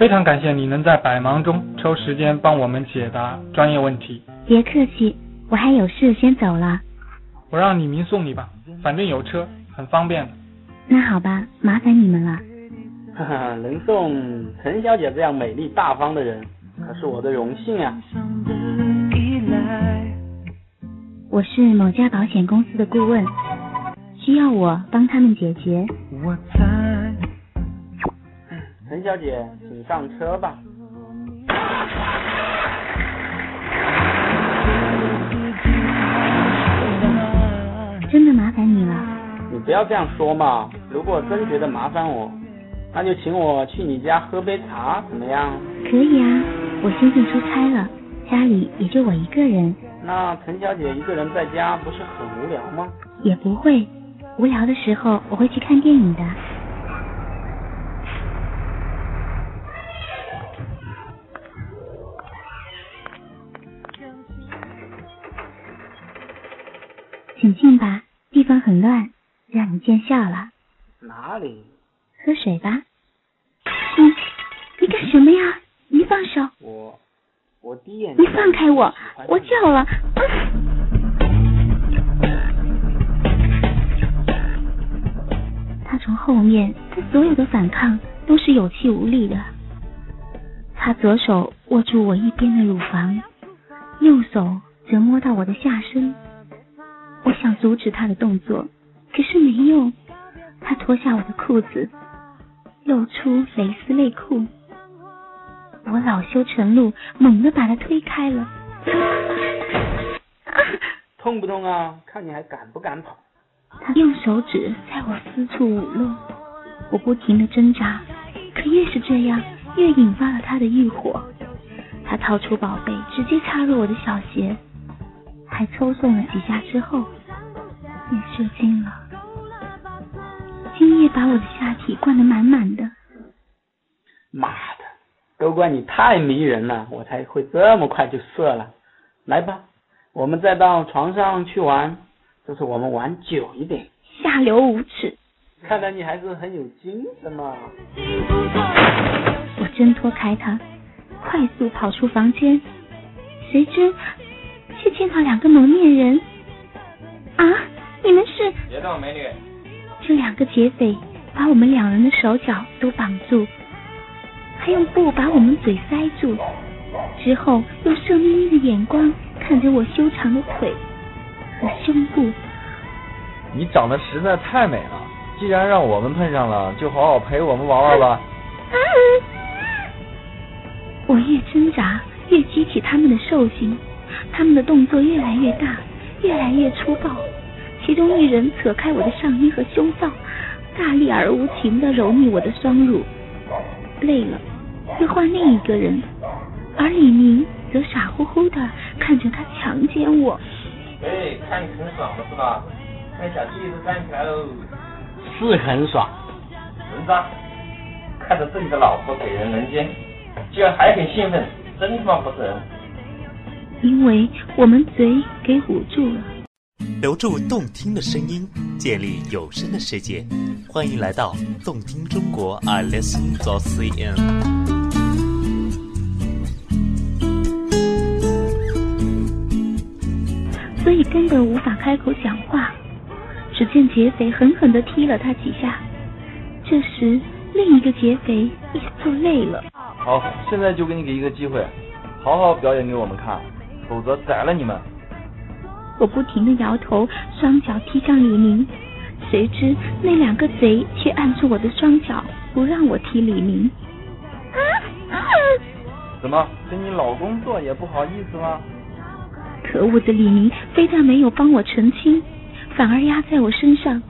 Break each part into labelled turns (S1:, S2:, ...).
S1: 非常感谢你能在百忙中抽时间帮我们解答专业问题。
S2: 别客气，我还有事先走了。
S1: 我让李明送你吧，反正有车，很方便的。
S2: 那好吧，麻烦你们了。
S3: 哈哈，能送陈小姐这样美丽大方的人，可是我的荣幸啊。
S2: 我是某家保险公司的顾问，需要我帮他们解决。
S3: 陈小姐，请上车吧。
S2: 真的麻烦你了。
S3: 你不要这样说嘛，如果真觉得麻烦我，那就请我去你家喝杯茶，怎么样？
S2: 可以啊，我先生出差了，家里也就我一个人。
S3: 那陈小姐一个人在家不是很无聊吗？
S2: 也不会，无聊的时候我会去看电影的。请进吧，地方很乱，让你见笑了。
S3: 哪里？
S2: 喝水吧。你你干什么呀？你放手！
S3: 我我第一眼
S2: 你放开我！我叫了。他从后面，他所有的反抗都是有气无力的。他左手握住我一边的乳房，右手则摸到我的下身。我想阻止他的动作，可是没用。他脱下我的裤子，露出蕾丝内裤。我恼羞成怒，猛地把他推开了。
S3: 痛不痛啊？看你还敢不敢跑？
S2: 他用手指在我私处舞弄，我不停的挣扎，可越是这样，越引发了他的欲火。他掏出宝贝，直接插入我的小穴。还抽送了几下之后，也射精了。精液把我的下体灌得满满的。
S3: 妈的，都怪你太迷人了，我才会这么快就射了。来吧，我们再到床上去玩，就是我们玩久一点。
S2: 下流无耻！
S3: 看来你还是很有精神嘛。
S2: 我挣脱开他，快速跑出房间，谁知。却见到两个蒙面人啊！你们是？
S4: 别动，美女！
S2: 这两个劫匪把我们两人的手脚都绑住，还用布把我们嘴塞住，之后用色眯眯的眼光看着我修长的腿和胸部。
S4: 你长得实在太美了，既然让我们碰上了，就好好陪我们玩玩吧。
S2: 我越挣扎，越激起他们的兽性。他们的动作越来越大，越来越粗暴。其中一人扯开我的上衣和胸罩，大力而无情的揉捏我的双乳。累了，又换另一个人，而李明则傻乎乎的看着他强奸我。
S4: 哎，看你很爽了是吧？那小弟子站起来喽。
S3: 是很爽。
S4: 人渣，看着自己的老婆给人人奸，居然还很兴奋，真他妈不是人。
S2: 因为我们嘴给捂住了。
S5: 留住动听的声音，建立有声的世界。欢迎来到动听中国，I listen to CN。
S2: 所以根本无法开口讲话。只见劫匪狠狠地踢了他几下。这时，另一个劫匪也坐累了。
S4: 好，现在就给你给一个机会，好好表演给我们看。否则宰了你们！
S2: 我不停的摇头，双脚踢向李明，谁知那两个贼却按住我的双脚，不让我踢李明。
S4: 怎么，跟你老公做也不好意思吗？
S2: 可恶的李明非但没有帮我澄清，反而压在我身上，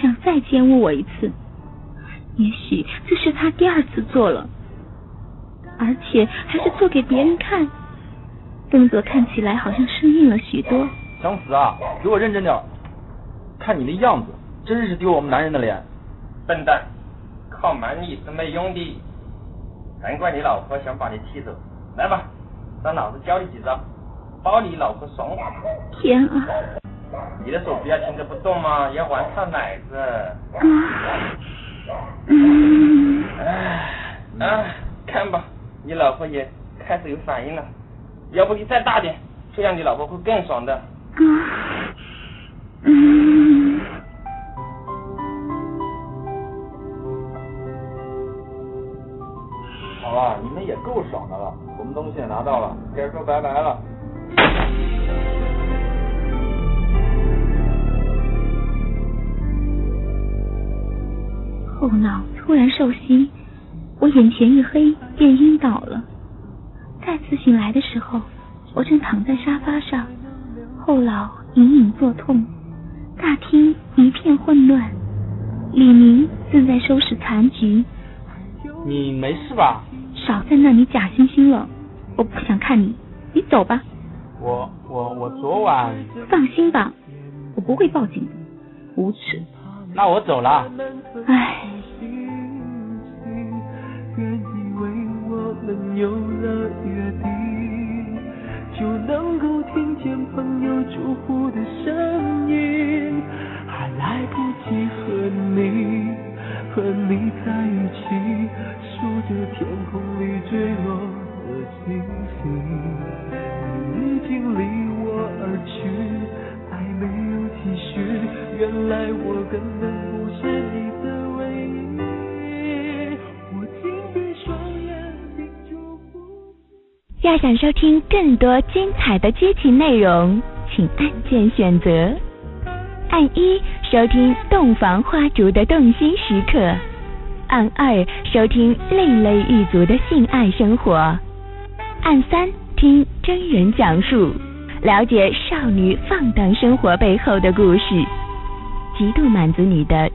S2: 想再奸污我一次。也许这是他第二次做了，而且还是做给别人看。动作看起来好像生硬了许多。
S4: 想死啊！给我认真点！看你的样子，真是丢我们男人的脸。笨蛋，靠蛮力是没用的。难怪你老婆想把你踢走。来吧，让老子教你几招，包你老婆爽爽。
S2: 天啊！
S4: 你的手不要停着不动嘛，要玩上奶子。
S2: 嗯。
S4: 哎，啊，看吧，你老婆也开始有反应了。要不你再大点，这样你老婆会更爽的。
S6: 嗯。
S4: 好了，你们也够爽的了，我们东西也拿到了，该说拜拜了。
S6: 后脑突然受袭，我眼前一黑，便晕倒了。再次醒来的时候，我正躺在沙发上，后脑隐隐作痛，大厅一片混乱。李明正在收拾残局。
S3: 你没事吧？
S6: 少在那里假惺惺了，我不想看你，你走吧。
S3: 我我我昨晚。
S6: 放心吧，我不会报警的，无耻。
S3: 那我走了。
S6: 唉。有了约定，听见朋友祝福的声音，还来不及和你和你在一起，数着天空里坠落的星星。你已经离我而去，爱没有继续，原来我根本不是你要想收听更多精彩的激情内容，请按键选择。按一收听洞房花烛的动心时刻，按二收听另类一族的性爱生活，按三听真人讲述，了解少女放荡生活背后的故事，极度满足你的。